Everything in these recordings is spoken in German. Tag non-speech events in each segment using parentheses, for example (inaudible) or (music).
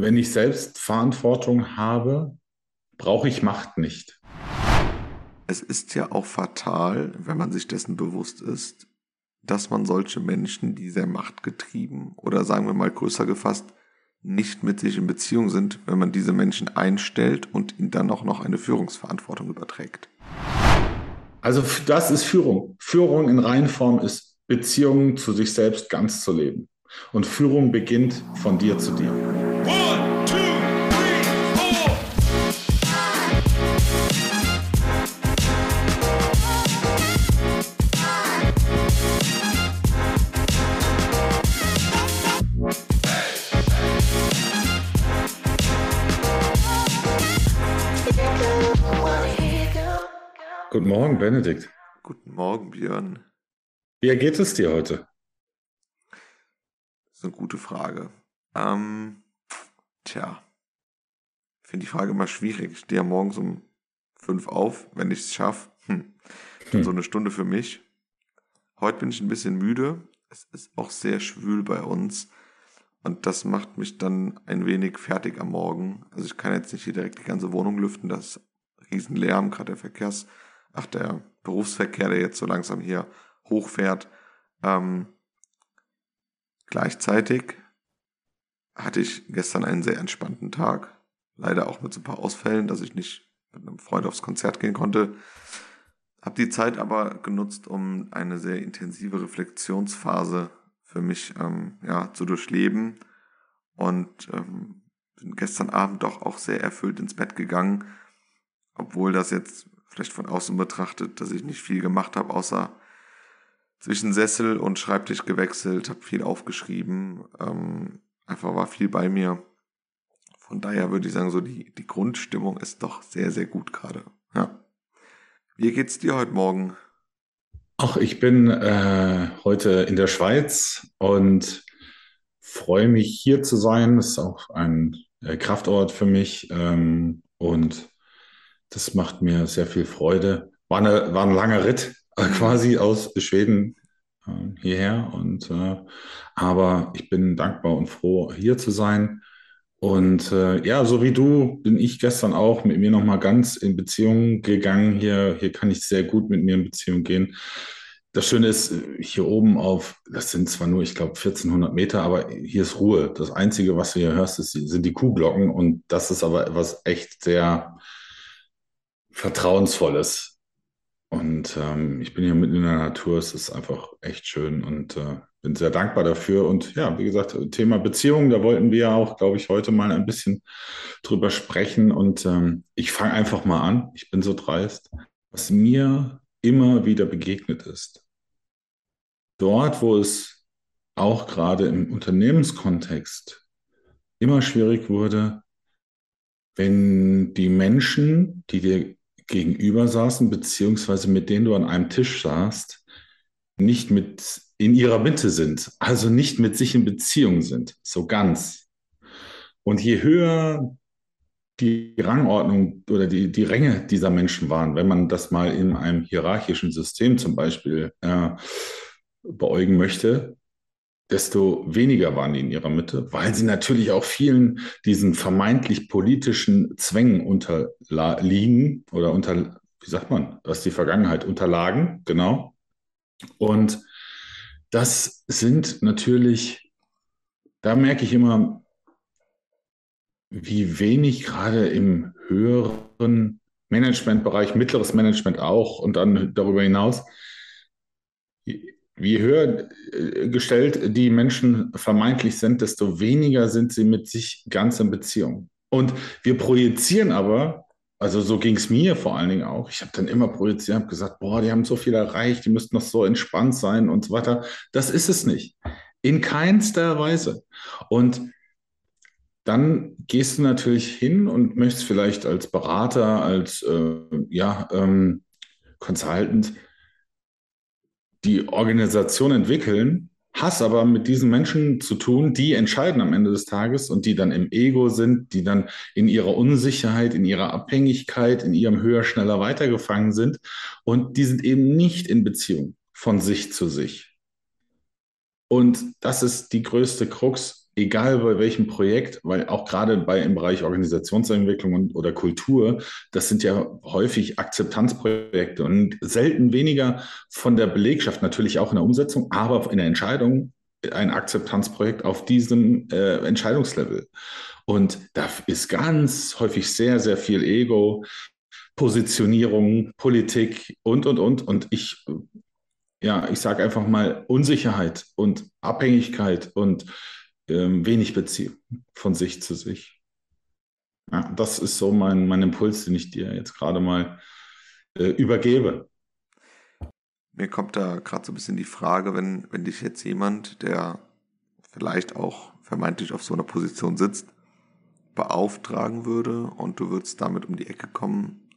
wenn ich selbst Verantwortung habe, brauche ich Macht nicht. Es ist ja auch fatal, wenn man sich dessen bewusst ist, dass man solche Menschen, die sehr machtgetrieben oder sagen wir mal größer gefasst, nicht mit sich in Beziehung sind, wenn man diese Menschen einstellt und ihnen dann auch noch eine Führungsverantwortung überträgt. Also das ist Führung. Führung in Reihenform ist Beziehungen zu sich selbst ganz zu leben. Und Führung beginnt von dir zu dir. Benedikt. Guten Morgen, Björn. Wie geht es dir heute? Das ist eine gute Frage. Ähm, tja, ich finde die Frage immer schwierig. Ich stehe ja morgens um fünf auf, wenn ich es schaffe. Hm. Hm. So eine Stunde für mich. Heute bin ich ein bisschen müde. Es ist auch sehr schwül bei uns. Und das macht mich dann ein wenig fertig am Morgen. Also ich kann jetzt nicht hier direkt die ganze Wohnung lüften. Das ist Riesenlärm, gerade der Verkehrs ach, der Berufsverkehr, der jetzt so langsam hier hochfährt. Ähm, gleichzeitig hatte ich gestern einen sehr entspannten Tag. Leider auch mit so ein paar Ausfällen, dass ich nicht mit einem Freund aufs Konzert gehen konnte. Hab die Zeit aber genutzt, um eine sehr intensive Reflexionsphase für mich ähm, ja, zu durchleben. Und ähm, bin gestern Abend doch auch sehr erfüllt ins Bett gegangen, obwohl das jetzt vielleicht von außen betrachtet, dass ich nicht viel gemacht habe, außer zwischen Sessel und Schreibtisch gewechselt, habe viel aufgeschrieben, ähm, einfach war viel bei mir. Von daher würde ich sagen, so die, die Grundstimmung ist doch sehr, sehr gut gerade. Ja. Wie geht's dir heute Morgen? Ach, ich bin äh, heute in der Schweiz und freue mich hier zu sein. Das ist auch ein äh, Kraftort für mich ähm, und das macht mir sehr viel Freude. War, eine, war ein langer Ritt äh, quasi aus Schweden äh, hierher. Und, äh, aber ich bin dankbar und froh, hier zu sein. Und äh, ja, so wie du bin ich gestern auch mit mir nochmal ganz in Beziehung gegangen. Hier, hier kann ich sehr gut mit mir in Beziehung gehen. Das Schöne ist, hier oben auf, das sind zwar nur, ich glaube, 1400 Meter, aber hier ist Ruhe. Das Einzige, was du hier hörst, ist, sind die Kuhglocken. Und das ist aber etwas echt sehr, Vertrauensvolles. Und ähm, ich bin hier mitten in der Natur, es ist einfach echt schön und äh, bin sehr dankbar dafür. Und ja, wie gesagt, Thema Beziehungen, da wollten wir ja auch, glaube ich, heute mal ein bisschen drüber sprechen. Und ähm, ich fange einfach mal an, ich bin so dreist, was mir immer wieder begegnet ist. Dort, wo es auch gerade im Unternehmenskontext immer schwierig wurde, wenn die Menschen, die dir gegenüber saßen, beziehungsweise mit denen du an einem Tisch saßt, nicht mit in ihrer Mitte sind, also nicht mit sich in Beziehung sind, so ganz. Und je höher die Rangordnung oder die, die Ränge dieser Menschen waren, wenn man das mal in einem hierarchischen System zum Beispiel äh, beäugen möchte, desto weniger waren die in ihrer Mitte, weil sie natürlich auch vielen diesen vermeintlich politischen Zwängen unterliegen oder unter, wie sagt man, was die Vergangenheit unterlagen, genau. Und das sind natürlich, da merke ich immer, wie wenig gerade im höheren Managementbereich, mittleres Management auch und dann darüber hinaus, wie höher äh, gestellt die Menschen vermeintlich sind, desto weniger sind sie mit sich ganz in Beziehung. Und wir projizieren aber, also so ging es mir vor allen Dingen auch, ich habe dann immer projiziert, habe gesagt, boah, die haben so viel erreicht, die müssten noch so entspannt sein und so weiter. Das ist es nicht. In keinster Weise. Und dann gehst du natürlich hin und möchtest vielleicht als Berater, als äh, ja, ähm, Consultant die Organisation entwickeln, hast aber mit diesen Menschen zu tun, die entscheiden am Ende des Tages und die dann im Ego sind, die dann in ihrer Unsicherheit, in ihrer Abhängigkeit, in ihrem höher, schneller weitergefangen sind und die sind eben nicht in Beziehung von sich zu sich. Und das ist die größte Krux egal bei welchem Projekt, weil auch gerade bei im Bereich Organisationsentwicklung und, oder Kultur, das sind ja häufig Akzeptanzprojekte und selten weniger von der Belegschaft, natürlich auch in der Umsetzung, aber in der Entscheidung ein Akzeptanzprojekt auf diesem äh, Entscheidungslevel. Und da ist ganz häufig sehr, sehr viel Ego, Positionierung, Politik und, und, und. Und ich, ja, ich sage einfach mal Unsicherheit und Abhängigkeit und ähm, wenig Beziehung von sich zu sich. Ja, das ist so mein, mein Impuls, den ich dir jetzt gerade mal äh, übergebe. Mir kommt da gerade so ein bisschen die Frage, wenn, wenn dich jetzt jemand, der vielleicht auch vermeintlich auf so einer Position sitzt, beauftragen würde und du würdest damit um die Ecke kommen,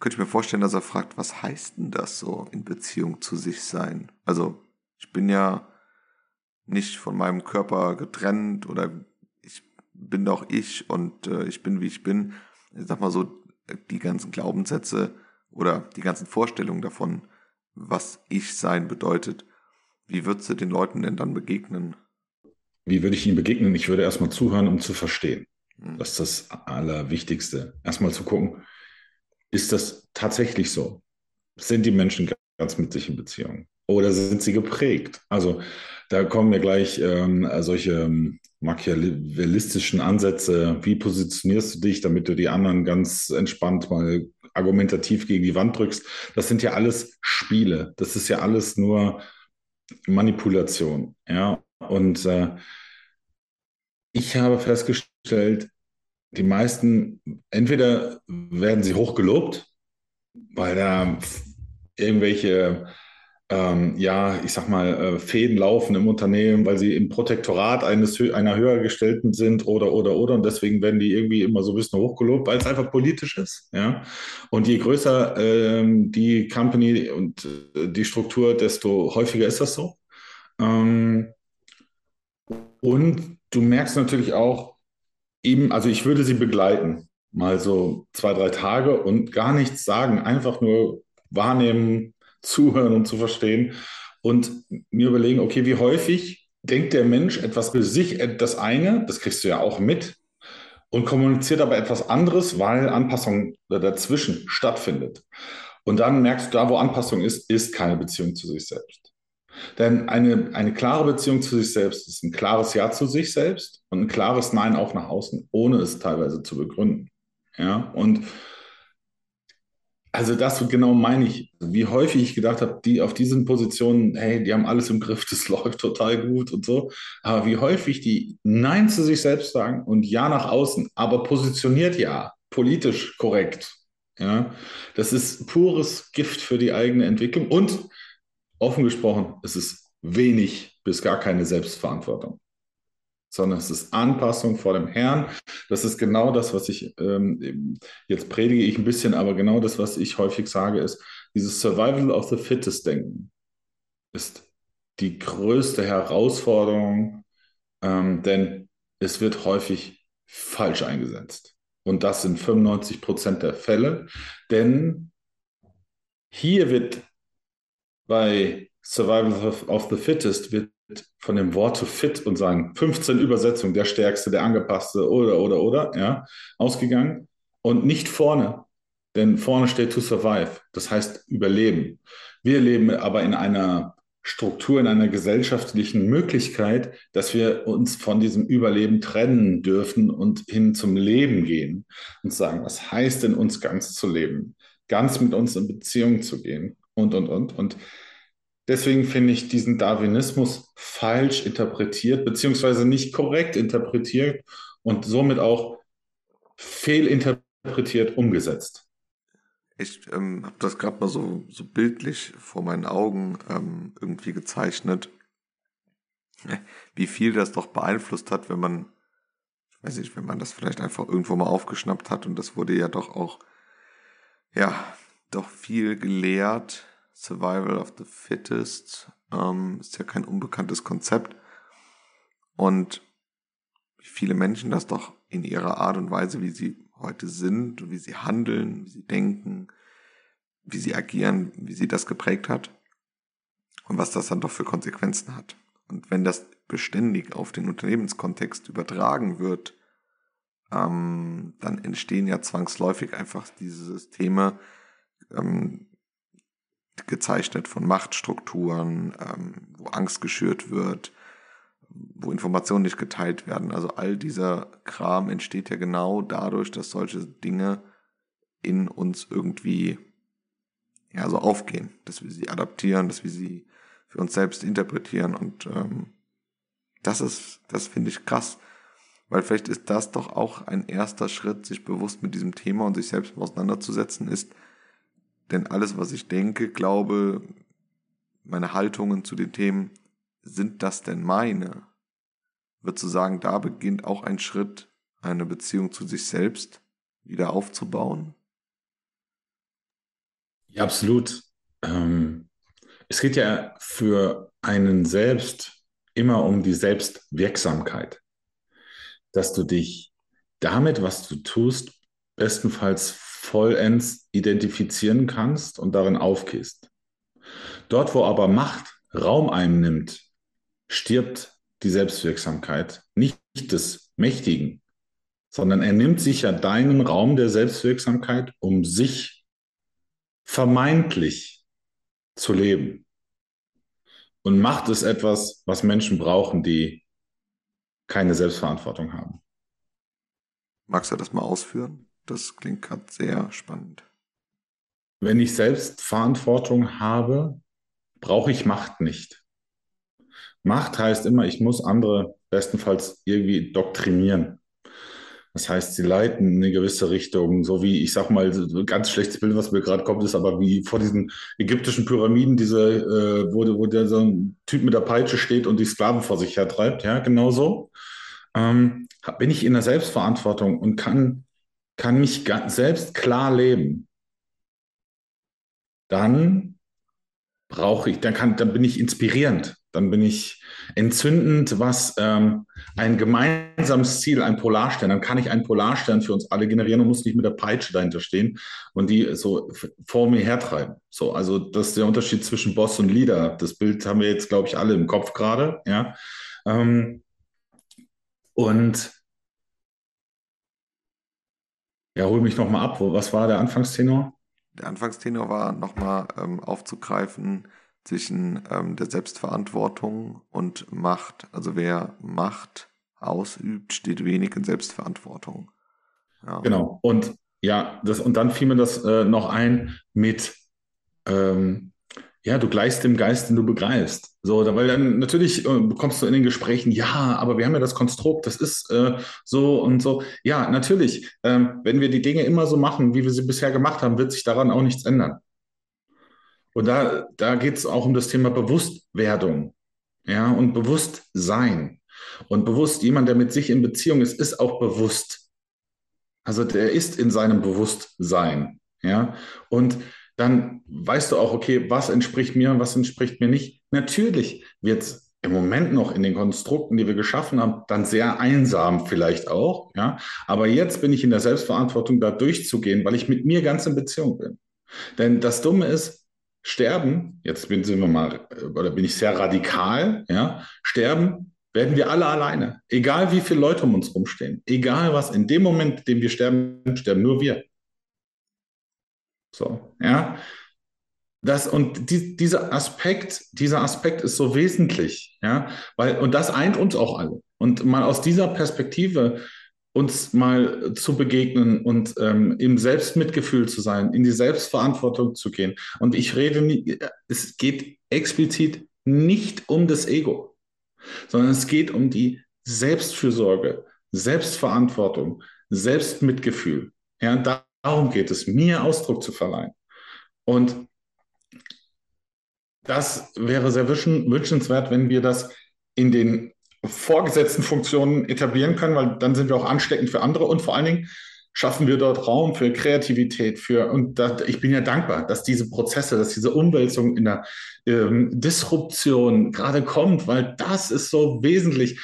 könnte ich mir vorstellen, dass er fragt, was heißt denn das so in Beziehung zu sich sein? Also ich bin ja nicht von meinem Körper getrennt oder ich bin doch ich und äh, ich bin wie ich bin. Ich sag mal so, die ganzen Glaubenssätze oder die ganzen Vorstellungen davon, was ich sein bedeutet. Wie würdest du den Leuten denn dann begegnen? Wie würde ich ihnen begegnen? Ich würde erstmal zuhören, um zu verstehen. Hm. Das ist das Allerwichtigste. Erstmal zu gucken, ist das tatsächlich so? Sind die Menschen ganz mit sich in Beziehung? Oder sind sie geprägt? Also da kommen mir gleich ähm, solche ähm, machiavellistischen Ansätze. Wie positionierst du dich, damit du die anderen ganz entspannt mal argumentativ gegen die Wand drückst? Das sind ja alles Spiele. Das ist ja alles nur Manipulation. Ja, und äh, ich habe festgestellt, die meisten, entweder werden sie hoch gelobt, weil da irgendwelche, ähm, ja, ich sag mal, äh, Fäden laufen im Unternehmen, weil sie im Protektorat eines einer höher gestellten sind oder, oder, oder. Und deswegen werden die irgendwie immer so ein bisschen hochgelobt, weil es einfach politisch ist. Ja? Und je größer ähm, die Company und äh, die Struktur, desto häufiger ist das so. Ähm, und du merkst natürlich auch, eben, also ich würde sie begleiten, mal so zwei, drei Tage und gar nichts sagen, einfach nur wahrnehmen, zuhören und zu verstehen und mir überlegen, okay, wie häufig denkt der Mensch etwas für sich, das eine, das kriegst du ja auch mit, und kommuniziert aber etwas anderes, weil Anpassung dazwischen stattfindet. Und dann merkst du, da wo Anpassung ist, ist keine Beziehung zu sich selbst. Denn eine, eine klare Beziehung zu sich selbst ist ein klares Ja zu sich selbst und ein klares Nein auch nach außen, ohne es teilweise zu begründen. Ja, und also das genau meine ich, wie häufig ich gedacht habe, die auf diesen Positionen, hey, die haben alles im Griff, (laughs) das läuft total gut und so. Aber wie häufig die Nein zu sich selbst sagen und Ja nach außen, aber positioniert Ja, politisch korrekt. Ja, das ist pures Gift für die eigene Entwicklung und offen gesprochen, es ist wenig bis gar keine Selbstverantwortung, sondern es ist Anpassung vor dem Herrn. Das ist genau das, was ich ähm, jetzt predige ich ein bisschen, aber genau das, was ich häufig sage, ist, dieses Survival of the Fittest Denken ist die größte Herausforderung, ähm, denn es wird häufig falsch eingesetzt. Und das sind 95 Prozent der Fälle, denn hier wird bei Survival of the Fittest wird von dem Wort to fit und sagen 15 Übersetzungen, der Stärkste, der Angepasste oder, oder, oder, ja, ausgegangen und nicht vorne, denn vorne steht to survive, das heißt überleben. Wir leben aber in einer Struktur, in einer gesellschaftlichen Möglichkeit, dass wir uns von diesem Überleben trennen dürfen und hin zum Leben gehen und sagen, was heißt denn uns ganz zu leben, ganz mit uns in Beziehung zu gehen und, und, und. Und deswegen finde ich diesen Darwinismus falsch interpretiert, beziehungsweise nicht korrekt interpretiert und somit auch fehlinterpretiert umgesetzt. Ich ähm, habe das gerade mal so, so bildlich vor meinen Augen ähm, irgendwie gezeichnet, wie viel das doch beeinflusst hat, wenn man, ich weiß nicht, wenn man das vielleicht einfach irgendwo mal aufgeschnappt hat und das wurde ja doch auch, ja, doch viel gelehrt Survival of the Fittest ähm, ist ja kein unbekanntes Konzept. Und wie viele Menschen das doch in ihrer Art und Weise, wie sie heute sind, wie sie handeln, wie sie denken, wie sie agieren, wie sie das geprägt hat und was das dann doch für Konsequenzen hat. Und wenn das beständig auf den Unternehmenskontext übertragen wird, ähm, dann entstehen ja zwangsläufig einfach diese Systeme, ähm, gezeichnet von Machtstrukturen, ähm, wo Angst geschürt wird, wo Informationen nicht geteilt werden. Also all dieser Kram entsteht ja genau dadurch, dass solche Dinge in uns irgendwie ja so aufgehen, dass wir sie adaptieren, dass wir sie für uns selbst interpretieren und ähm, das ist, das finde ich krass, weil vielleicht ist das doch auch ein erster Schritt, sich bewusst mit diesem Thema und sich selbst auseinanderzusetzen, ist, denn alles, was ich denke, glaube, meine Haltungen zu den Themen, sind das denn meine? Wird zu sagen, da beginnt auch ein Schritt, eine Beziehung zu sich selbst wieder aufzubauen? Ja, absolut. Ähm, es geht ja für einen selbst immer um die Selbstwirksamkeit, dass du dich damit, was du tust, bestenfalls vollends identifizieren kannst und darin aufgehst. Dort, wo aber Macht Raum einnimmt, stirbt die Selbstwirksamkeit, nicht des Mächtigen, sondern er nimmt sich ja deinen Raum der Selbstwirksamkeit, um sich vermeintlich zu leben. Und Macht ist etwas, was Menschen brauchen, die keine Selbstverantwortung haben. Magst du das mal ausführen? Das klingt gerade sehr spannend. Wenn ich Selbstverantwortung habe, brauche ich Macht nicht. Macht heißt immer, ich muss andere bestenfalls irgendwie doktrinieren. Das heißt, sie leiten in eine gewisse Richtung, so wie, ich sag mal, ganz schlechtes Bild, was mir gerade kommt, ist aber wie vor diesen ägyptischen Pyramiden, diese, äh, wo, wo der so ein Typ mit der Peitsche steht und die Sklaven vor sich her treibt, ja, genau so. Ähm, bin ich in der Selbstverantwortung und kann, kann mich selbst klar leben, dann brauche ich, dann kann, dann bin ich inspirierend, dann bin ich entzündend, was ähm, ein gemeinsames Ziel, ein Polarstern, dann kann ich einen Polarstern für uns alle generieren und muss nicht mit der Peitsche dahinter stehen und die so vor mir hertreiben. So, also das ist der Unterschied zwischen Boss und Leader. Das Bild haben wir jetzt, glaube ich, alle im Kopf gerade, ja. Ähm, und ja, hol mich nochmal ab. Was war der Anfangstenor? Der Anfangstenor war nochmal ähm, aufzugreifen, zwischen ähm, der Selbstverantwortung und Macht. Also wer Macht ausübt, steht wenig in Selbstverantwortung. Ja. Genau. Und ja, das, und dann fiel mir das äh, noch ein mit, ähm, ja, du gleichst dem Geist, den du begreifst. So, weil dann natürlich äh, bekommst du in den Gesprächen, ja, aber wir haben ja das Konstrukt, das ist äh, so und so. Ja, natürlich, ähm, wenn wir die Dinge immer so machen, wie wir sie bisher gemacht haben, wird sich daran auch nichts ändern. Und da, da geht es auch um das Thema Bewusstwerdung ja, und Bewusstsein. Und bewusst, jemand, der mit sich in Beziehung ist, ist auch bewusst. Also der ist in seinem Bewusstsein. Ja, und dann weißt du auch, okay, was entspricht mir und was entspricht mir nicht. Natürlich wird es im Moment noch in den Konstrukten, die wir geschaffen haben, dann sehr einsam vielleicht auch. Ja, aber jetzt bin ich in der Selbstverantwortung, da durchzugehen, weil ich mit mir ganz in Beziehung bin. Denn das Dumme ist, sterben, jetzt bin, sind wir mal, oder bin ich sehr radikal, ja, sterben werden wir alle alleine. Egal wie viele Leute um uns rumstehen. Egal was, in dem Moment, in dem wir sterben, sterben nur wir. So, ja. Das, und die, dieser Aspekt, dieser Aspekt ist so wesentlich, ja, weil, und das eint uns auch alle. Und mal aus dieser Perspektive uns mal zu begegnen und ähm, im Selbstmitgefühl zu sein, in die Selbstverantwortung zu gehen. Und ich rede nie, es geht explizit nicht um das Ego, sondern es geht um die Selbstfürsorge, Selbstverantwortung, Selbstmitgefühl. Ja, darum geht es, mir Ausdruck zu verleihen. Und das wäre sehr wünschenswert, wenn wir das in den vorgesetzten Funktionen etablieren können, weil dann sind wir auch ansteckend für andere und vor allen Dingen schaffen wir dort Raum für Kreativität, für und da, ich bin ja dankbar, dass diese Prozesse, dass diese Umwälzung in der ähm, Disruption gerade kommt, weil das ist so wesentlich.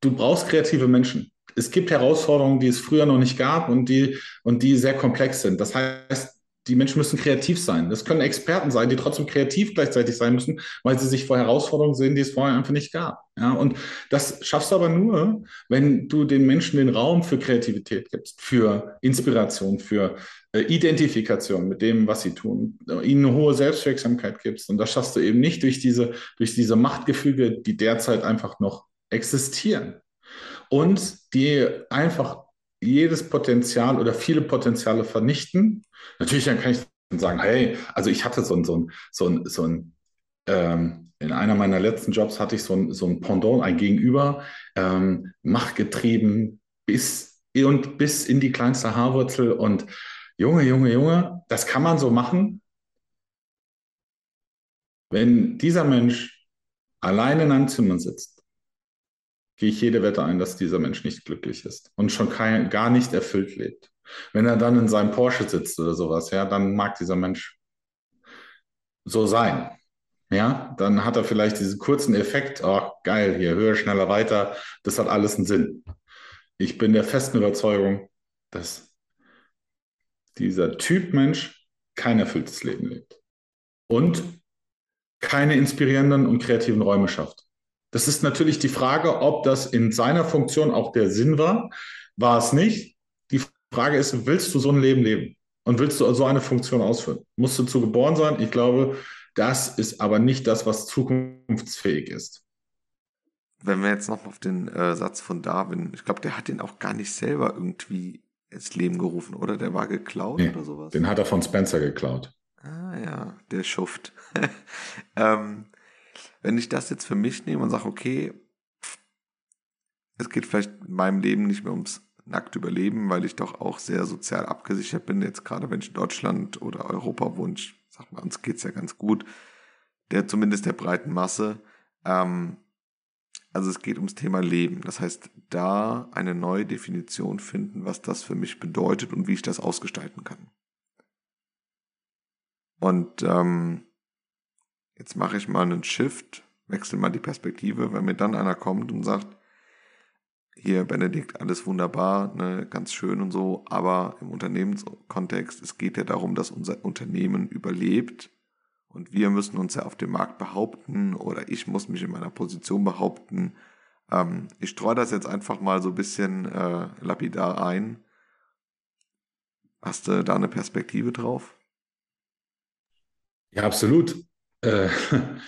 Du brauchst kreative Menschen. Es gibt Herausforderungen, die es früher noch nicht gab und die und die sehr komplex sind. Das heißt, die Menschen müssen kreativ sein. Das können Experten sein, die trotzdem kreativ gleichzeitig sein müssen, weil sie sich vor Herausforderungen sehen, die es vorher einfach nicht gab. Ja, und das schaffst du aber nur, wenn du den Menschen den Raum für Kreativität gibst, für Inspiration, für äh, Identifikation mit dem, was sie tun, ihnen eine hohe Selbstwirksamkeit gibst. Und das schaffst du eben nicht durch diese, durch diese Machtgefüge, die derzeit einfach noch existieren. Und die einfach jedes Potenzial oder viele Potenziale vernichten. Natürlich dann kann ich sagen, hey, also ich hatte so ein, so ein, so ein, so ein ähm, in einer meiner letzten Jobs hatte ich so ein, so ein Pendant, ein Gegenüber, ähm, machtgetrieben bis, und bis in die kleinste Haarwurzel und Junge, Junge, Junge, das kann man so machen. Wenn dieser Mensch allein in einem Zimmer sitzt, gehe ich jede Wette ein, dass dieser Mensch nicht glücklich ist und schon kein, gar nicht erfüllt lebt. Wenn er dann in seinem Porsche sitzt oder sowas, ja, dann mag dieser Mensch so sein. Ja, dann hat er vielleicht diesen kurzen Effekt, oh, geil, hier höher, schneller, weiter. Das hat alles einen Sinn. Ich bin der festen Überzeugung, dass dieser Typ Mensch kein erfülltes Leben lebt und keine inspirierenden und kreativen Räume schafft. Das ist natürlich die Frage, ob das in seiner Funktion auch der Sinn war. War es nicht? Die Frage ist, willst du so ein Leben leben? Und willst du so eine Funktion ausführen? Musst du zu geboren sein? Ich glaube, das ist aber nicht das, was zukunftsfähig ist. Wenn wir jetzt noch auf den äh, Satz von Darwin, ich glaube, der hat den auch gar nicht selber irgendwie ins Leben gerufen, oder? Der war geklaut nee, oder sowas? Den hat er von Spencer geklaut. Ah ja, der Schuft. (laughs) ähm, wenn ich das jetzt für mich nehme und sage, okay, es geht vielleicht in meinem Leben nicht mehr ums nackt Überleben, weil ich doch auch sehr sozial abgesichert bin, jetzt gerade wenn ich in Deutschland oder Europa wohne, ich sag mal, uns geht's ja ganz gut, der zumindest der breiten Masse. Ähm, also es geht ums Thema Leben. Das heißt, da eine neue Definition finden, was das für mich bedeutet und wie ich das ausgestalten kann. Und ähm, jetzt mache ich mal einen Shift, wechsle mal die Perspektive, wenn mir dann einer kommt und sagt, hier Benedikt, alles wunderbar, ne, ganz schön und so, aber im Unternehmenskontext, es geht ja darum, dass unser Unternehmen überlebt und wir müssen uns ja auf dem Markt behaupten oder ich muss mich in meiner Position behaupten. Ähm, ich streue das jetzt einfach mal so ein bisschen äh, lapidar ein. Hast du da eine Perspektive drauf? Ja, absolut. Äh, (laughs)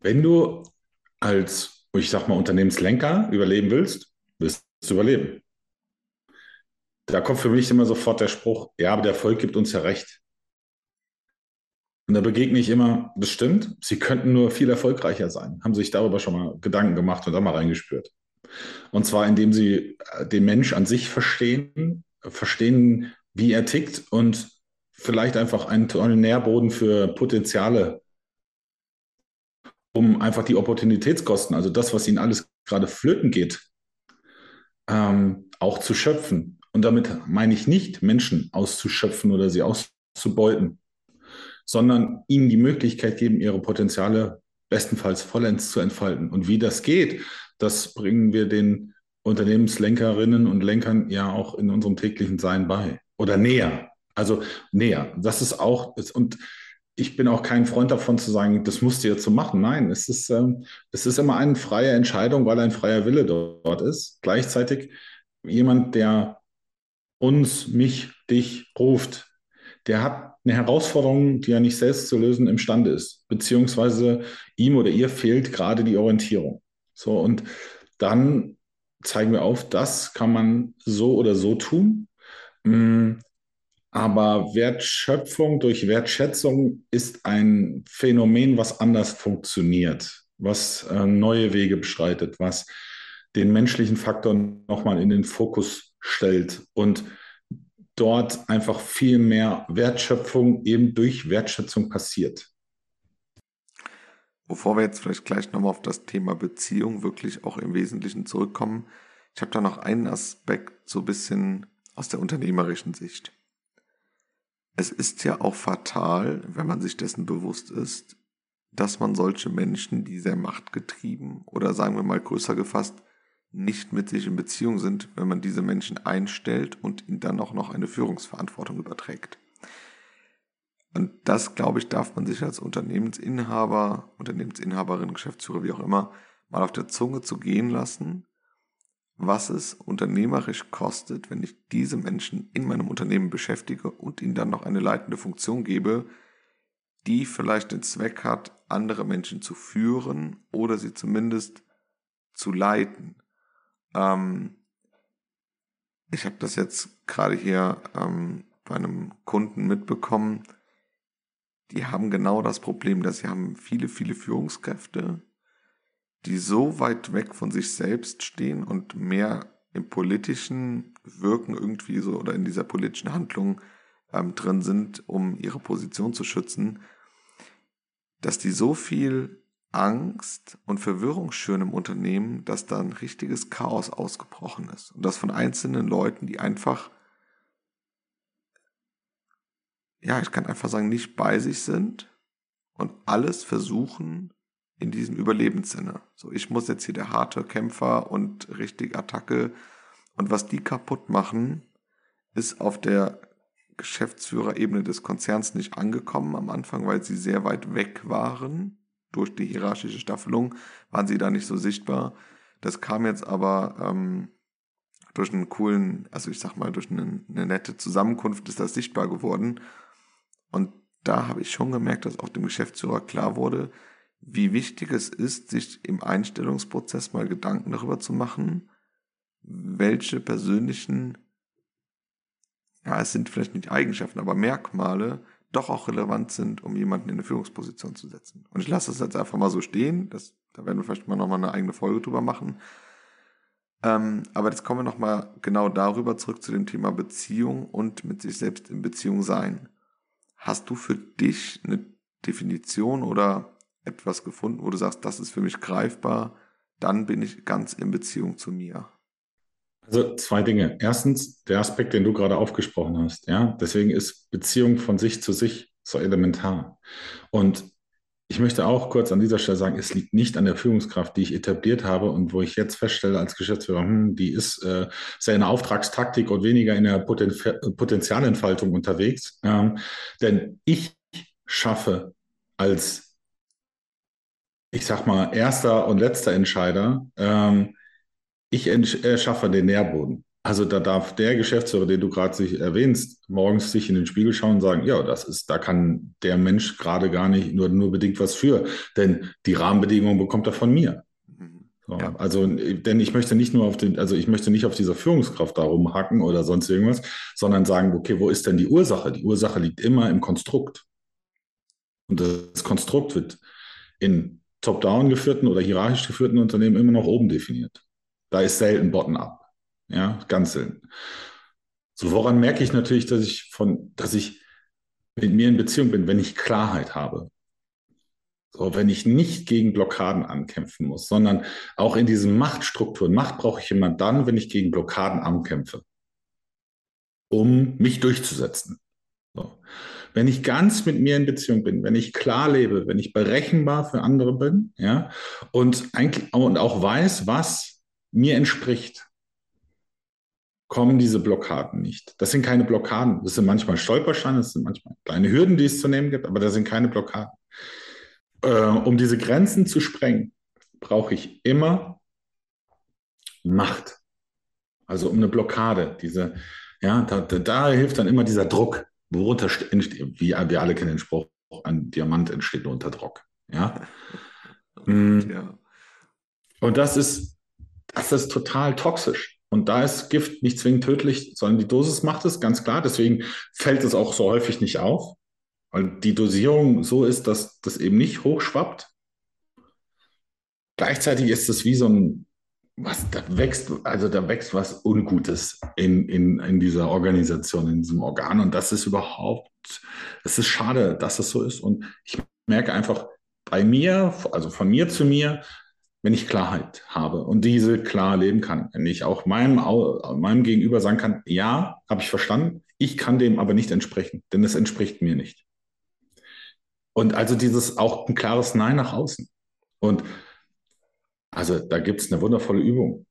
wenn du als, ich sag mal, Unternehmenslenker überleben willst, wirst du überleben. Da kommt für mich immer sofort der Spruch, ja, aber der Erfolg gibt uns ja recht. Und da begegne ich immer, das stimmt, sie könnten nur viel erfolgreicher sein. Haben sich darüber schon mal Gedanken gemacht und da mal reingespürt. Und zwar, indem sie äh, den Mensch an sich verstehen, verstehen, wie er tickt und vielleicht einfach einen tollen Nährboden für Potenziale, um einfach die Opportunitätskosten, also das, was ihnen alles gerade flöten geht, ähm, auch zu schöpfen. Und damit meine ich nicht, Menschen auszuschöpfen oder sie auszubeuten, sondern ihnen die Möglichkeit geben, ihre Potenziale bestenfalls vollends zu entfalten. Und wie das geht, das bringen wir den Unternehmenslenkerinnen und Lenkern ja auch in unserem täglichen Sein bei oder näher. Also näher. Das ist auch, und ich bin auch kein Freund davon zu sagen, das musst du jetzt so machen. Nein, es ist, ähm, es ist immer eine freie Entscheidung, weil ein freier Wille dort ist. Gleichzeitig jemand, der uns, mich, dich ruft, der hat eine Herausforderung, die er nicht selbst zu lösen imstande ist, beziehungsweise ihm oder ihr fehlt gerade die Orientierung. So, und dann zeigen wir auf, das kann man so oder so tun. Aber Wertschöpfung durch Wertschätzung ist ein Phänomen, was anders funktioniert, was äh, neue Wege beschreitet, was den menschlichen Faktor nochmal in den Fokus stellt und dort einfach viel mehr Wertschöpfung eben durch Wertschätzung passiert. Bevor wir jetzt vielleicht gleich nochmal auf das Thema Beziehung wirklich auch im Wesentlichen zurückkommen, ich habe da noch einen Aspekt so ein bisschen aus der unternehmerischen Sicht es ist ja auch fatal, wenn man sich dessen bewusst ist, dass man solche Menschen, die sehr machtgetrieben oder sagen wir mal größer gefasst, nicht mit sich in Beziehung sind, wenn man diese Menschen einstellt und ihnen dann auch noch eine Führungsverantwortung überträgt. Und das, glaube ich, darf man sich als Unternehmensinhaber, Unternehmensinhaberin, Geschäftsführer, wie auch immer, mal auf der Zunge zu gehen lassen, was es unternehmerisch kostet, wenn ich diese Menschen in meinem Unternehmen beschäftige und ihnen dann noch eine leitende Funktion gebe, die vielleicht den Zweck hat, andere Menschen zu führen oder sie zumindest zu leiten. Ähm, ich habe das jetzt gerade hier ähm, bei einem Kunden mitbekommen. Die haben genau das Problem, dass sie haben viele, viele Führungskräfte, die so weit weg von sich selbst stehen und mehr im politischen Wirken irgendwie so oder in dieser politischen Handlung ähm, drin sind, um ihre Position zu schützen, dass die so viel Angst und Verwirrung schön im Unternehmen, dass da ein richtiges Chaos ausgebrochen ist. Und das von einzelnen Leuten, die einfach, ja, ich kann einfach sagen, nicht bei sich sind und alles versuchen in diesem Überlebenssinne. So, ich muss jetzt hier der harte Kämpfer und richtig Attacke. Und was die kaputt machen, ist auf der Geschäftsführerebene des Konzerns nicht angekommen am Anfang, weil sie sehr weit weg waren durch die hierarchische Staffelung waren sie da nicht so sichtbar. Das kam jetzt aber ähm, durch einen coolen, also ich sag mal, durch eine, eine nette Zusammenkunft ist das sichtbar geworden. Und da habe ich schon gemerkt, dass auch dem Geschäftsführer klar wurde, wie wichtig es ist, sich im Einstellungsprozess mal Gedanken darüber zu machen, welche persönlichen, ja, es sind vielleicht nicht Eigenschaften, aber Merkmale doch auch relevant sind, um jemanden in eine Führungsposition zu setzen. Und ich lasse das jetzt einfach mal so stehen. Das, da werden wir vielleicht mal nochmal eine eigene Folge drüber machen. Ähm, aber jetzt kommen wir nochmal genau darüber zurück zu dem Thema Beziehung und mit sich selbst in Beziehung sein. Hast du für dich eine Definition oder etwas gefunden, wo du sagst, das ist für mich greifbar, dann bin ich ganz in Beziehung zu mir? Also zwei Dinge. Erstens, der Aspekt, den du gerade aufgesprochen hast. Ja, deswegen ist Beziehung von sich zu sich so elementar. Und ich möchte auch kurz an dieser Stelle sagen, es liegt nicht an der Führungskraft, die ich etabliert habe und wo ich jetzt feststelle als Geschäftsführer, hm, die ist äh, sehr in der Auftragstaktik und weniger in der Poten Potenzialentfaltung unterwegs. Ähm, denn ich schaffe als, ich sag mal, erster und letzter Entscheider ähm, ich erschaffe den Nährboden. Also da darf der Geschäftsführer, den du gerade sich erwähnst, morgens sich in den Spiegel schauen und sagen, ja, das ist, da kann der Mensch gerade gar nicht nur, nur bedingt was für, denn die Rahmenbedingungen bekommt er von mir. So, ja. Also, denn ich möchte nicht nur auf den, also ich möchte nicht auf dieser Führungskraft da rumhacken oder sonst irgendwas, sondern sagen, okay, wo ist denn die Ursache? Die Ursache liegt immer im Konstrukt. Und das Konstrukt wird in top-down geführten oder hierarchisch geführten Unternehmen immer noch oben definiert. Da ist selten bottom-up. Ja, ganz selten. So, woran merke ich natürlich, dass ich von, dass ich mit mir in Beziehung bin, wenn ich Klarheit habe. So, wenn ich nicht gegen Blockaden ankämpfen muss, sondern auch in diesen Machtstrukturen. Macht brauche ich immer dann, wenn ich gegen Blockaden ankämpfe, um mich durchzusetzen. So. Wenn ich ganz mit mir in Beziehung bin, wenn ich klar lebe, wenn ich berechenbar für andere bin, ja, und eigentlich und auch weiß, was mir entspricht, kommen diese Blockaden nicht. Das sind keine Blockaden. Das sind manchmal Stolpersteine, das sind manchmal kleine Hürden, die es zu nehmen gibt, aber das sind keine Blockaden. Äh, um diese Grenzen zu sprengen, brauche ich immer Macht. Also um eine Blockade. Diese, ja, da, da, da hilft dann immer dieser Druck. Worunter entsteht, wie wir alle kennen den Spruch, ein Diamant entsteht nur unter Druck. Ja. ja. Und das ist das ist total toxisch. Und da ist Gift nicht zwingend tödlich, sondern die Dosis macht es, ganz klar. Deswegen fällt es auch so häufig nicht auf, weil die Dosierung so ist, dass das eben nicht hochschwappt. Gleichzeitig ist es wie so ein, was da wächst, also da wächst was Ungutes in, in, in dieser Organisation, in diesem Organ. Und das ist überhaupt, es ist schade, dass es so ist. Und ich merke einfach bei mir, also von mir zu mir, wenn ich Klarheit habe und diese klar leben kann. Wenn ich auch meinem, meinem Gegenüber sagen kann, ja, habe ich verstanden, ich kann dem aber nicht entsprechen, denn es entspricht mir nicht. Und also dieses auch ein klares Nein nach außen. Und also da gibt es eine wundervolle Übung.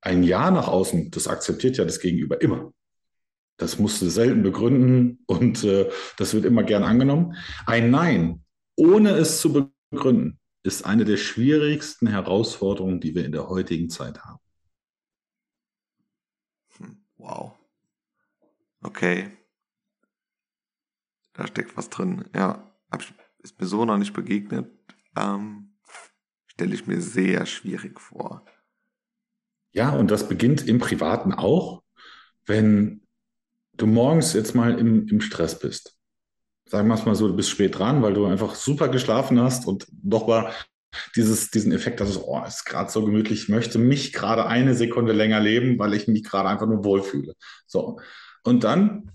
ein Ja nach außen, das akzeptiert ja das Gegenüber immer. Das musst du selten begründen und äh, das wird immer gern angenommen. Ein Nein, ohne es zu begründen, ist eine der schwierigsten Herausforderungen, die wir in der heutigen Zeit haben. Hm, wow. Okay. Da steckt was drin. Ja, ist mir so noch nicht begegnet. Ähm, Stelle ich mir sehr schwierig vor. Ja, und das beginnt im Privaten auch, wenn du morgens jetzt mal im, im Stress bist. Sagen wir es mal so, du bist spät dran, weil du einfach super geschlafen hast und doch mal dieses, diesen Effekt, dass es, oh, ist gerade so gemütlich, ich möchte mich gerade eine Sekunde länger leben, weil ich mich gerade einfach nur wohlfühle. So. Und dann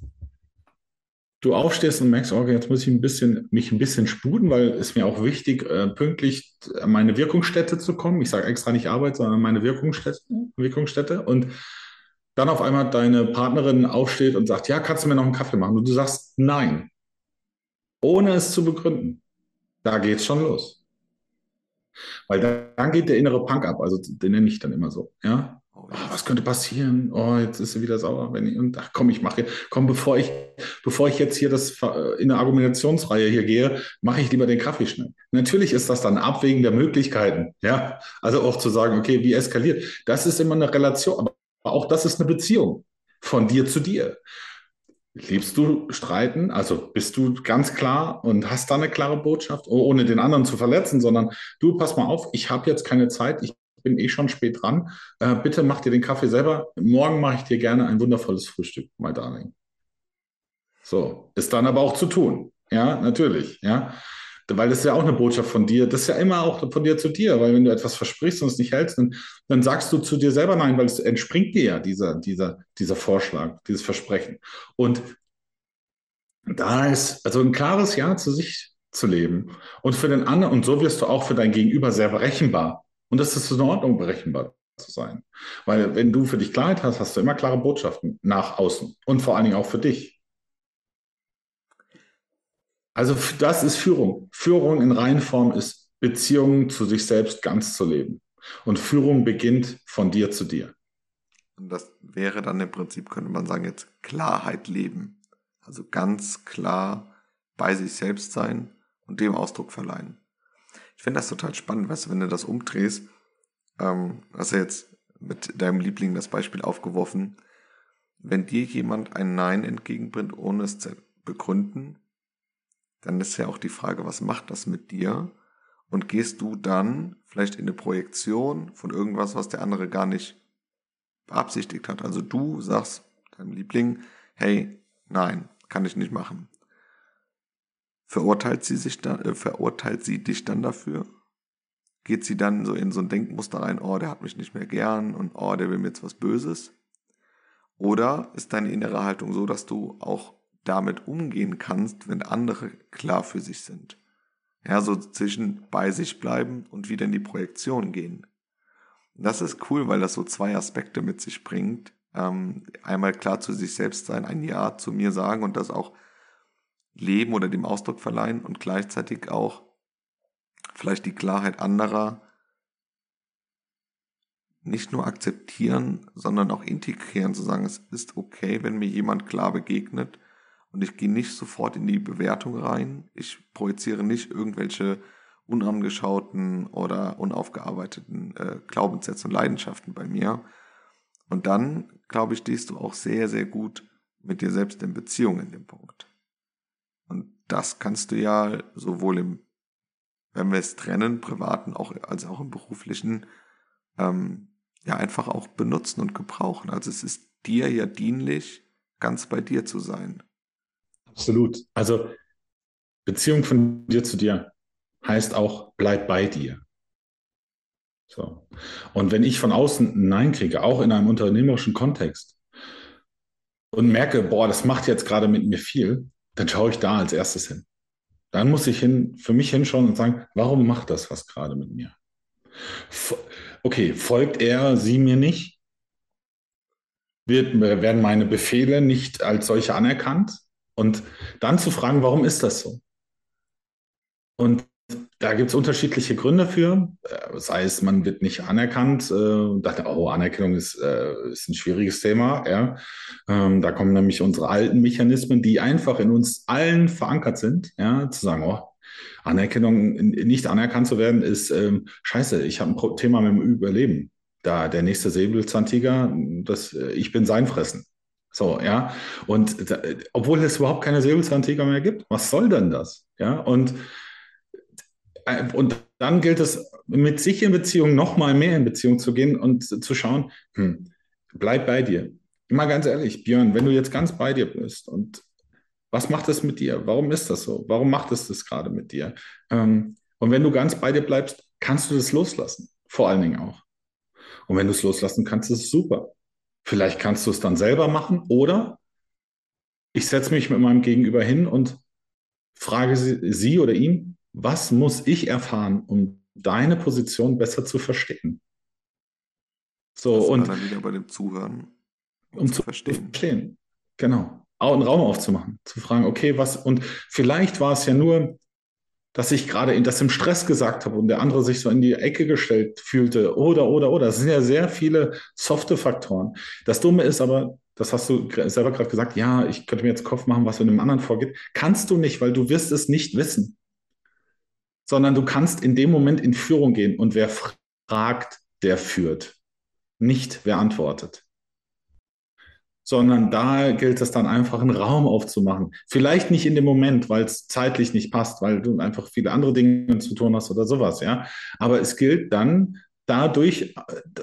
du aufstehst und merkst, okay, jetzt muss ich ein bisschen, mich ein bisschen sputen, weil es mir auch wichtig, äh, pünktlich an meine Wirkungsstätte zu kommen. Ich sage extra nicht Arbeit, sondern meine Wirkungsstätte, Wirkungsstätte. Und dann auf einmal deine Partnerin aufsteht und sagt, ja, kannst du mir noch einen Kaffee machen? Und du sagst nein, ohne es zu begründen. Da geht's schon los. Weil dann geht der innere Punk ab, also den nenne ich dann immer so. Ja, was könnte passieren? Oh, jetzt ist sie wieder sauer. Wenn ich, ach komm, ich mache, komm, bevor ich, bevor ich jetzt hier das in eine Argumentationsreihe hier gehe, mache ich lieber den Kaffee schnell. Natürlich ist das dann Abwägen der Möglichkeiten. Ja, also auch zu sagen, okay, wie eskaliert? Das ist immer eine Relation, aber auch das ist eine Beziehung von dir zu dir. Liebst du Streiten? Also bist du ganz klar und hast da eine klare Botschaft, ohne den anderen zu verletzen, sondern du, pass mal auf, ich habe jetzt keine Zeit, ich bin eh schon spät dran. Äh, bitte mach dir den Kaffee selber. Morgen mache ich dir gerne ein wundervolles Frühstück, mein Darling. So, ist dann aber auch zu tun. Ja, natürlich. Ja, weil das ist ja auch eine Botschaft von dir. Das ist ja immer auch von dir zu dir, weil wenn du etwas versprichst und es nicht hältst, dann, dann sagst du zu dir selber nein, weil es entspringt dir ja dieser, dieser, dieser Vorschlag, dieses Versprechen. Und da ist also ein klares Ja zu sich zu leben und für den anderen, und so wirst du auch für dein Gegenüber sehr berechenbar. Und das ist in Ordnung, berechenbar zu sein. Weil wenn du für dich Klarheit hast, hast du immer klare Botschaften nach außen und vor allen Dingen auch für dich. Also das ist Führung. Führung in Reihenform ist Beziehungen zu sich selbst ganz zu leben. Und Führung beginnt von dir zu dir. Und das wäre dann im Prinzip, könnte man sagen, jetzt Klarheit leben. Also ganz klar bei sich selbst sein und dem Ausdruck verleihen. Ich finde das total spannend, weißt du, wenn du das umdrehst, ähm, hast du jetzt mit deinem Liebling das Beispiel aufgeworfen, wenn dir jemand ein Nein entgegenbringt, ohne es zu begründen, dann ist ja auch die Frage, was macht das mit dir? Und gehst du dann vielleicht in eine Projektion von irgendwas, was der andere gar nicht beabsichtigt hat? Also du sagst deinem Liebling, hey, nein, kann ich nicht machen. Verurteilt sie sich dann, äh, verurteilt sie dich dann dafür? Geht sie dann so in so ein Denkmuster rein, oh, der hat mich nicht mehr gern und oh, der will mir jetzt was Böses? Oder ist deine innere Haltung so, dass du auch damit umgehen kannst, wenn andere klar für sich sind. Ja, so zwischen bei sich bleiben und wieder in die Projektion gehen. Das ist cool, weil das so zwei Aspekte mit sich bringt. Ähm, einmal klar zu sich selbst sein, ein Ja zu mir sagen und das auch leben oder dem Ausdruck verleihen und gleichzeitig auch vielleicht die Klarheit anderer nicht nur akzeptieren, sondern auch integrieren, zu sagen, es ist okay, wenn mir jemand klar begegnet und ich gehe nicht sofort in die Bewertung rein. Ich projiziere nicht irgendwelche unangeschauten oder unaufgearbeiteten äh, Glaubenssätze und Leidenschaften bei mir. Und dann, glaube ich, stehst du auch sehr, sehr gut mit dir selbst in Beziehung in dem Punkt. Das kannst du ja sowohl im, wenn wir es trennen, privaten auch, als auch im beruflichen, ähm, ja einfach auch benutzen und gebrauchen. Also es ist dir ja dienlich, ganz bei dir zu sein. Absolut. Also Beziehung von dir zu dir heißt auch, bleib bei dir. So. Und wenn ich von außen ein Nein kriege, auch in einem unternehmerischen Kontext, und merke, boah, das macht jetzt gerade mit mir viel, dann schaue ich da als erstes hin. Dann muss ich hin, für mich hinschauen und sagen, warum macht das was gerade mit mir? Okay, folgt er sie mir nicht? Wird, werden meine Befehle nicht als solche anerkannt? Und dann zu fragen, warum ist das so? Und da gibt es unterschiedliche Gründe für. Äh, sei es, man wird nicht anerkannt. Äh, dachte, oh, Anerkennung ist, äh, ist ein schwieriges Thema. Ja. Ähm, da kommen nämlich unsere alten Mechanismen, die einfach in uns allen verankert sind, ja, zu sagen, oh, Anerkennung, nicht anerkannt zu werden, ist ähm, scheiße, ich habe ein Thema mit dem Überleben. Da der nächste Säbelzahntiger, das, äh, ich bin sein Fressen. So, ja. Und da, obwohl es überhaupt keine Säbelzahntiger mehr gibt, was soll denn das? Ja, und äh, und dann gilt es, mit sich in Beziehung noch mal mehr in Beziehung zu gehen und zu schauen, hm, bleib bei dir. Immer ganz ehrlich, Björn, wenn du jetzt ganz bei dir bist und was macht das mit dir? Warum ist das so? Warum macht es das gerade mit dir? Ähm, und wenn du ganz bei dir bleibst, kannst du das loslassen. Vor allen Dingen auch. Und wenn du es loslassen kannst, ist es super. Vielleicht kannst du es dann selber machen oder ich setze mich mit meinem Gegenüber hin und frage sie, sie oder ihn, was muss ich erfahren, um deine Position besser zu verstehen? So, das und dann wieder bei dem Zuhören, um, um zu verstehen. verstehen. Genau. Einen Raum aufzumachen, zu fragen, okay, was, und vielleicht war es ja nur, dass ich gerade in das im Stress gesagt habe und der andere sich so in die Ecke gestellt fühlte oder, oder, oder. Das sind ja sehr viele softe Faktoren. Das Dumme ist aber, das hast du selber gerade gesagt, ja, ich könnte mir jetzt Kopf machen, was in einem anderen vorgeht. Kannst du nicht, weil du wirst es nicht wissen sondern du kannst in dem Moment in Führung gehen und wer fragt, der führt, nicht wer antwortet. Sondern da gilt es dann einfach, einen Raum aufzumachen. Vielleicht nicht in dem Moment, weil es zeitlich nicht passt, weil du einfach viele andere Dinge zu tun hast oder sowas, ja. Aber es gilt dann, dadurch,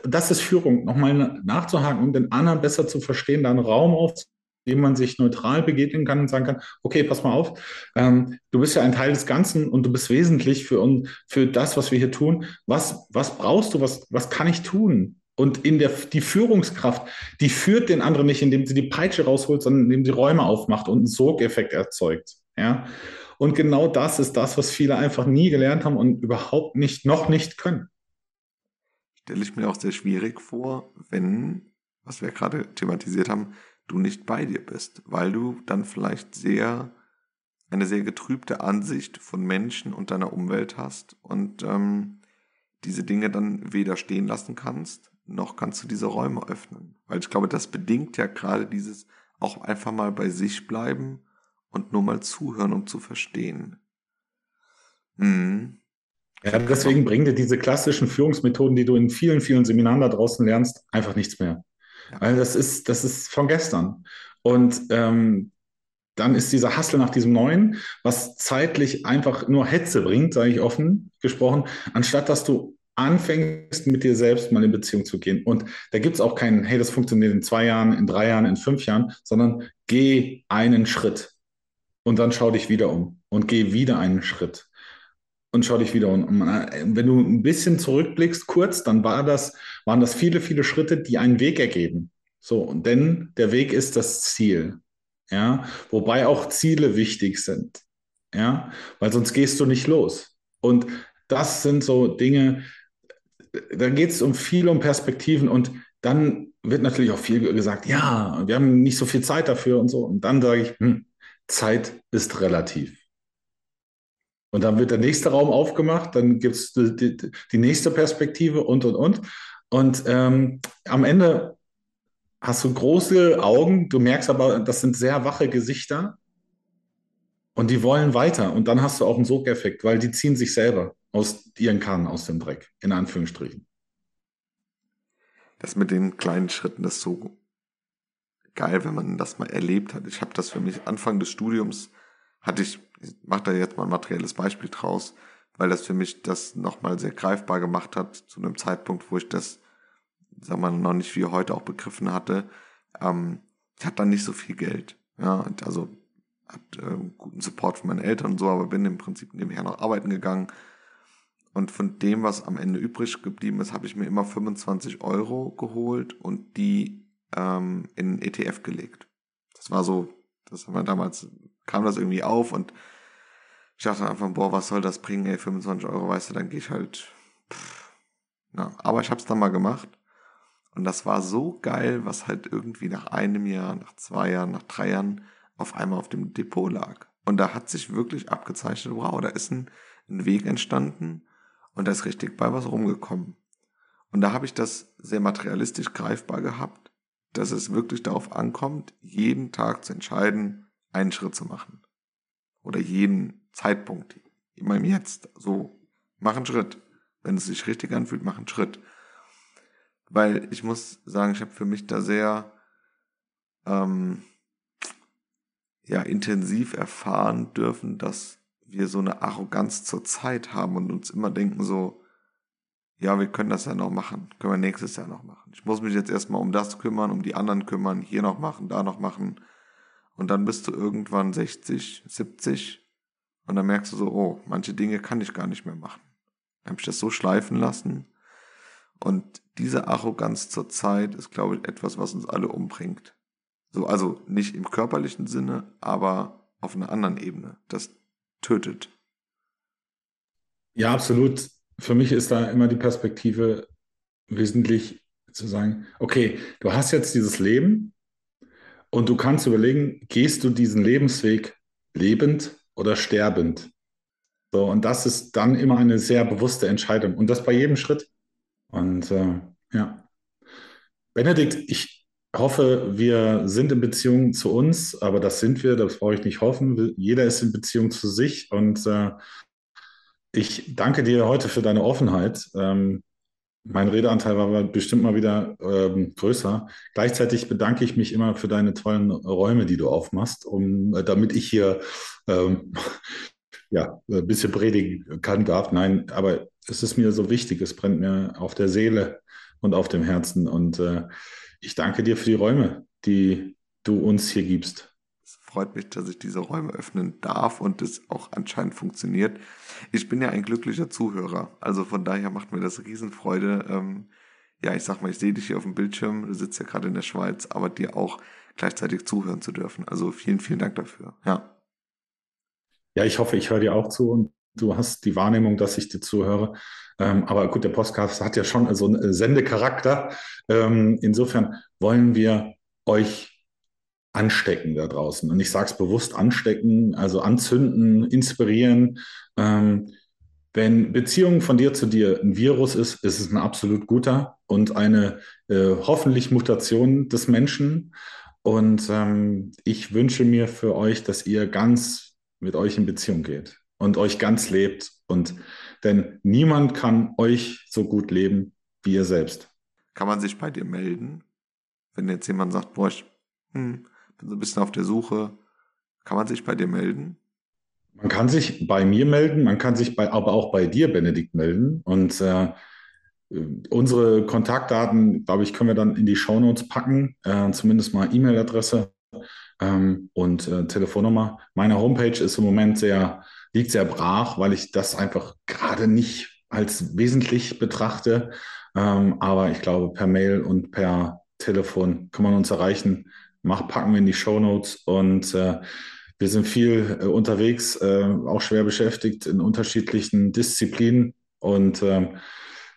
das ist Führung, nochmal nachzuhaken und den anderen besser zu verstehen, da einen Raum aufzumachen dem man sich neutral begegnen kann und sagen kann, okay, pass mal auf, ähm, du bist ja ein Teil des Ganzen und du bist wesentlich für, uns, für das, was wir hier tun. Was, was brauchst du, was, was kann ich tun? Und in der, die Führungskraft, die führt den anderen nicht, indem sie die Peitsche rausholt, sondern indem sie Räume aufmacht und einen Sogeffekt erzeugt. Ja? Und genau das ist das, was viele einfach nie gelernt haben und überhaupt nicht, noch nicht können. Stelle ich mir auch sehr schwierig vor, wenn, was wir gerade thematisiert haben, du nicht bei dir bist, weil du dann vielleicht sehr eine sehr getrübte Ansicht von Menschen und deiner Umwelt hast und ähm, diese Dinge dann weder stehen lassen kannst, noch kannst du diese Räume öffnen. Weil ich glaube, das bedingt ja gerade dieses auch einfach mal bei sich bleiben und nur mal zuhören, um zu verstehen. Hm. Ja, deswegen bringen dir diese klassischen Führungsmethoden, die du in vielen, vielen Seminaren da draußen lernst, einfach nichts mehr. Weil das ist, das ist von gestern. Und ähm, dann ist dieser Hassel nach diesem Neuen, was zeitlich einfach nur Hetze bringt, sage ich offen gesprochen, anstatt dass du anfängst, mit dir selbst mal in Beziehung zu gehen. Und da gibt es auch keinen, hey, das funktioniert in zwei Jahren, in drei Jahren, in fünf Jahren, sondern geh einen Schritt und dann schau dich wieder um und geh wieder einen Schritt und schau dich wieder um. Wenn du ein bisschen zurückblickst, kurz, dann war das, waren das viele, viele Schritte, die einen Weg ergeben. So, denn der Weg ist das Ziel. Ja, wobei auch Ziele wichtig sind. Ja, weil sonst gehst du nicht los. Und das sind so Dinge, da geht es um viel um Perspektiven und dann wird natürlich auch viel gesagt, ja, wir haben nicht so viel Zeit dafür und so. Und dann sage ich, hm, Zeit ist relativ. Und dann wird der nächste Raum aufgemacht, dann gibt es die, die, die, nächste Perspektive und, und, und. Und ähm, am Ende hast du große Augen, du merkst aber, das sind sehr wache Gesichter und die wollen weiter. Und dann hast du auch einen Sogeffekt, weil die ziehen sich selber aus ihren Kahnen aus dem Dreck, in Anführungsstrichen. Das mit den kleinen Schritten, das ist so geil, wenn man das mal erlebt hat. Ich habe das für mich Anfang des Studiums hatte ich, ich mache da jetzt mal ein materielles Beispiel draus, weil das für mich das nochmal sehr greifbar gemacht hat, zu einem Zeitpunkt, wo ich das, sag mal, noch nicht wie heute auch begriffen hatte. Ähm, ich hatte dann nicht so viel Geld. Ja, also hat äh, guten Support von meinen Eltern und so, aber bin im Prinzip nebenher noch arbeiten gegangen. Und von dem, was am Ende übrig geblieben ist, habe ich mir immer 25 Euro geholt und die ähm, in ETF gelegt. Das war so, das haben wir damals kam das irgendwie auf und ich dachte einfach, boah, was soll das bringen, ey, 25 Euro, weißt du, dann gehe ich halt. Pff. Ja, aber ich habe es dann mal gemacht und das war so geil, was halt irgendwie nach einem Jahr, nach zwei Jahren, nach drei Jahren auf einmal auf dem Depot lag. Und da hat sich wirklich abgezeichnet, wow, da ist ein, ein Weg entstanden und da ist richtig bei was rumgekommen. Und da habe ich das sehr materialistisch greifbar gehabt, dass es wirklich darauf ankommt, jeden Tag zu entscheiden, einen Schritt zu machen. Oder jeden Zeitpunkt, immer im Jetzt. So, mach einen Schritt. Wenn es sich richtig anfühlt, mach einen Schritt. Weil ich muss sagen, ich habe für mich da sehr ähm, ja, intensiv erfahren dürfen, dass wir so eine Arroganz zur Zeit haben und uns immer denken so, ja, wir können das ja noch machen, können wir nächstes Jahr noch machen. Ich muss mich jetzt erstmal um das kümmern, um die anderen kümmern, hier noch machen, da noch machen. Und dann bist du irgendwann 60, 70 und dann merkst du so, oh, manche Dinge kann ich gar nicht mehr machen. Dann habe ich das so schleifen lassen. Und diese Arroganz zur Zeit ist, glaube ich, etwas, was uns alle umbringt. So, also nicht im körperlichen Sinne, aber auf einer anderen Ebene. Das tötet. Ja, absolut. Für mich ist da immer die Perspektive wesentlich zu sagen, okay, du hast jetzt dieses Leben und du kannst überlegen, gehst du diesen Lebensweg lebend oder sterbend? So, und das ist dann immer eine sehr bewusste Entscheidung und das bei jedem Schritt. Und äh, ja. Benedikt, ich hoffe, wir sind in Beziehung zu uns, aber das sind wir, das brauche ich nicht hoffen. Jeder ist in Beziehung zu sich und äh, ich danke dir heute für deine Offenheit. Ähm, mein Redeanteil war bestimmt mal wieder ähm, größer. Gleichzeitig bedanke ich mich immer für deine tollen Räume, die du aufmachst, um, äh, damit ich hier ähm, (laughs) ja, ein bisschen predigen kann, darf. Nein, aber es ist mir so wichtig, es brennt mir auf der Seele und auf dem Herzen. Und äh, ich danke dir für die Räume, die du uns hier gibst. Freut mich, dass ich diese Räume öffnen darf und es auch anscheinend funktioniert. Ich bin ja ein glücklicher Zuhörer, also von daher macht mir das Riesenfreude. Ähm, ja, ich sag mal, ich sehe dich hier auf dem Bildschirm, du sitzt ja gerade in der Schweiz, aber dir auch gleichzeitig zuhören zu dürfen. Also vielen, vielen Dank dafür. Ja. Ja, ich hoffe, ich höre dir auch zu und du hast die Wahrnehmung, dass ich dir zuhöre. Ähm, aber gut, der Podcast hat ja schon so einen Sendecharakter. Ähm, insofern wollen wir euch anstecken da draußen. Und ich sage es bewusst anstecken, also anzünden, inspirieren. Ähm, wenn Beziehung von dir zu dir ein Virus ist, ist es ein absolut guter und eine äh, hoffentlich Mutation des Menschen. Und ähm, ich wünsche mir für euch, dass ihr ganz mit euch in Beziehung geht und euch ganz lebt. Und denn niemand kann euch so gut leben wie ihr selbst. Kann man sich bei dir melden, wenn jetzt jemand sagt, boah, ich hm, so ein bisschen auf der Suche, kann man sich bei dir melden? Man kann sich bei mir melden, man kann sich bei, aber auch bei dir, Benedikt, melden. Und äh, unsere Kontaktdaten, glaube ich, können wir dann in die Shownotes packen, äh, zumindest mal E-Mail-Adresse ähm, und äh, Telefonnummer. Meine Homepage ist im Moment sehr, liegt sehr brach, weil ich das einfach gerade nicht als wesentlich betrachte. Ähm, aber ich glaube, per Mail und per Telefon kann man uns erreichen. Mach, packen wir in die Show Notes und äh, wir sind viel äh, unterwegs, äh, auch schwer beschäftigt in unterschiedlichen Disziplinen und ähm,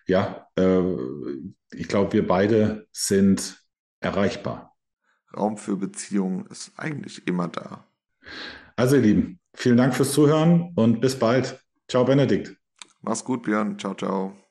ja, äh, ich glaube, wir beide sind erreichbar. Raum für Beziehungen ist eigentlich immer da. Also ihr Lieben, vielen Dank fürs Zuhören und bis bald. Ciao Benedikt. Mach's gut, Björn. Ciao, ciao.